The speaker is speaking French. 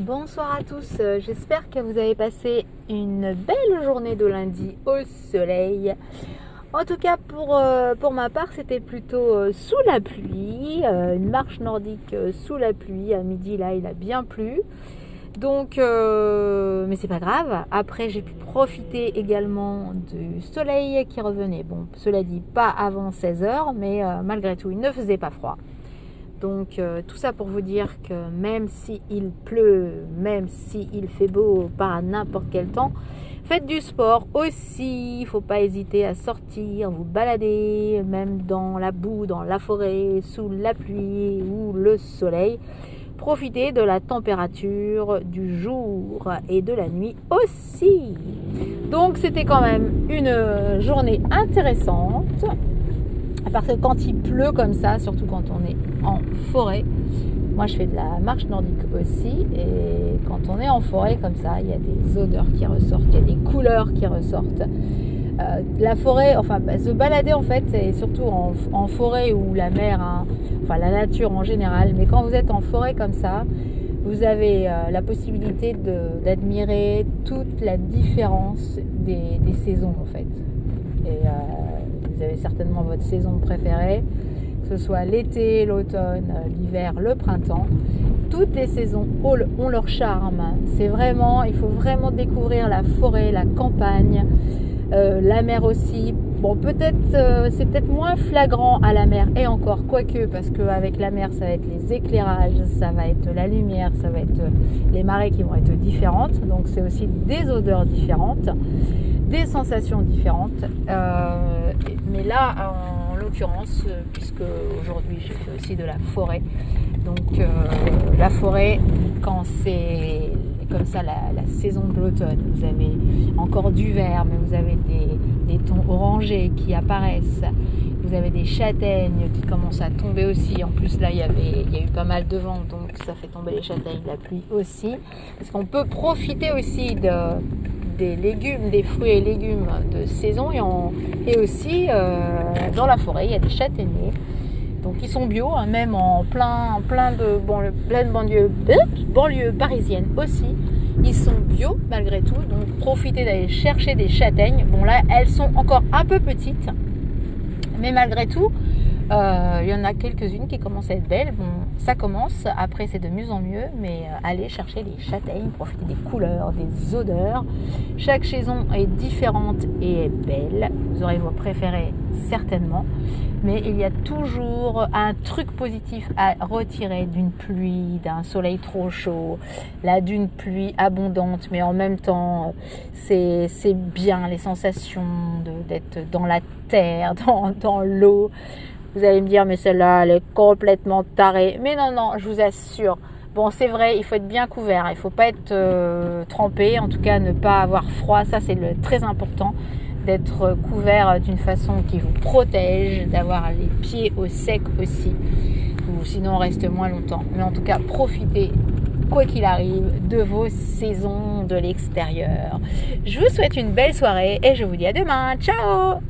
Bonsoir à tous, euh, j'espère que vous avez passé une belle journée de lundi au soleil. En tout cas, pour, euh, ma part, c'était plutôt euh, sous la pluie, une marche nordique sous la pluie. À midi, là, il a bien plu. Donc, mais c'est pas grave. Après, j'ai pu profiter également du soleil qui revenait. Bon, cela dit, pas avant 16h, mais malgré tout, il ne faisait pas froid. Donc euh, tout ça pour vous dire que même s'il pleut, même s'il fait beau, pas n'importe quel temps, faites du sport aussi. Il ne faut pas hésiter à sortir, vous balader, même dans la boue, dans la forêt, sous la pluie ou le soleil. Profitez de la température du jour et de la nuit aussi. Donc c'était quand même une journée intéressante. Parce que quand il pleut comme ça, surtout quand on est en forêt, moi je fais de la marche nordique aussi, et quand on est en forêt comme ça, il y a des odeurs qui ressortent, il y a des couleurs qui ressortent. Euh, la forêt, enfin bah, se balader en fait, et surtout en, forêt ou la mer, hein, enfin la nature en général, mais quand vous êtes en forêt comme ça, vous avez euh, la possibilité d'admirer toute la différence des, saisons en fait. Euh, vous avez certainement votre saison préférée, que ce soit l'été, l'automne, l'hiver, le printemps. Toutes les saisons ont leur charme. C'est vraiment, il faut vraiment découvrir la forêt, la campagne, euh, la mer aussi. Bon, peut-être, euh, c'est peut-être moins flagrant à la mer et encore, quoique, parce qu'avec la mer, ça va être les éclairages, ça va être la lumière, ça va être les marées qui vont être différentes. Donc, c'est aussi des odeurs différentes des sensations différentes. Euh, mais là, en l'occurrence, puisque aujourd'hui j'ai fait aussi de la forêt, donc euh, la forêt, quand c'est comme ça la, saison de l'automne, vous avez encore du vert, mais vous avez des, tons orangés qui apparaissent. Vous avez des châtaignes qui commencent à tomber aussi. En plus, là, il y, avait, il y a eu pas mal de vent, donc ça fait tomber les châtaignes, la pluie aussi. Parce qu'on peut profiter aussi de, des légumes, des fruits et légumes de saison et, aussi euh, dans la forêt, il y a des châtaigniers. Donc ils sont bio, hein, même en plein, plein de banlieue, banlieue parisienne aussi. Ils sont bio malgré tout, donc profitez d'aller chercher des châtaignes. Bon là, elles sont encore un peu petites, mais malgré tout, euh, il y en a quelques-unes qui commencent à être belles. Bon, ça commence, après c'est de mieux en mieux, mais euh, allez chercher les châtaignes, profitez des couleurs, des odeurs. Chaque saison est différente et est belle. Vous aurez vos préférés certainement, mais il y a toujours un truc positif à retirer d'une pluie, d'un soleil trop chaud, là d'une pluie abondante, mais en même temps c'est bien les sensations d'être dans la terre, dans, dans l'eau. Vous allez me dire, mais celle-là, elle est complètement tarée. Mais non, non, je vous assure. Bon, c'est vrai, il faut être bien couvert. Il ne faut pas être euh, trempé. En tout cas, ne pas avoir froid. Ça, c'est très important. D'être couvert d'une façon qui vous protège. D'avoir les pieds au sec aussi. Sinon, on reste moins longtemps. Mais en tout cas, profitez quoi qu'il arrive, de vos saisons de l'extérieur. Je vous souhaite une belle soirée et je vous dis à demain. Ciao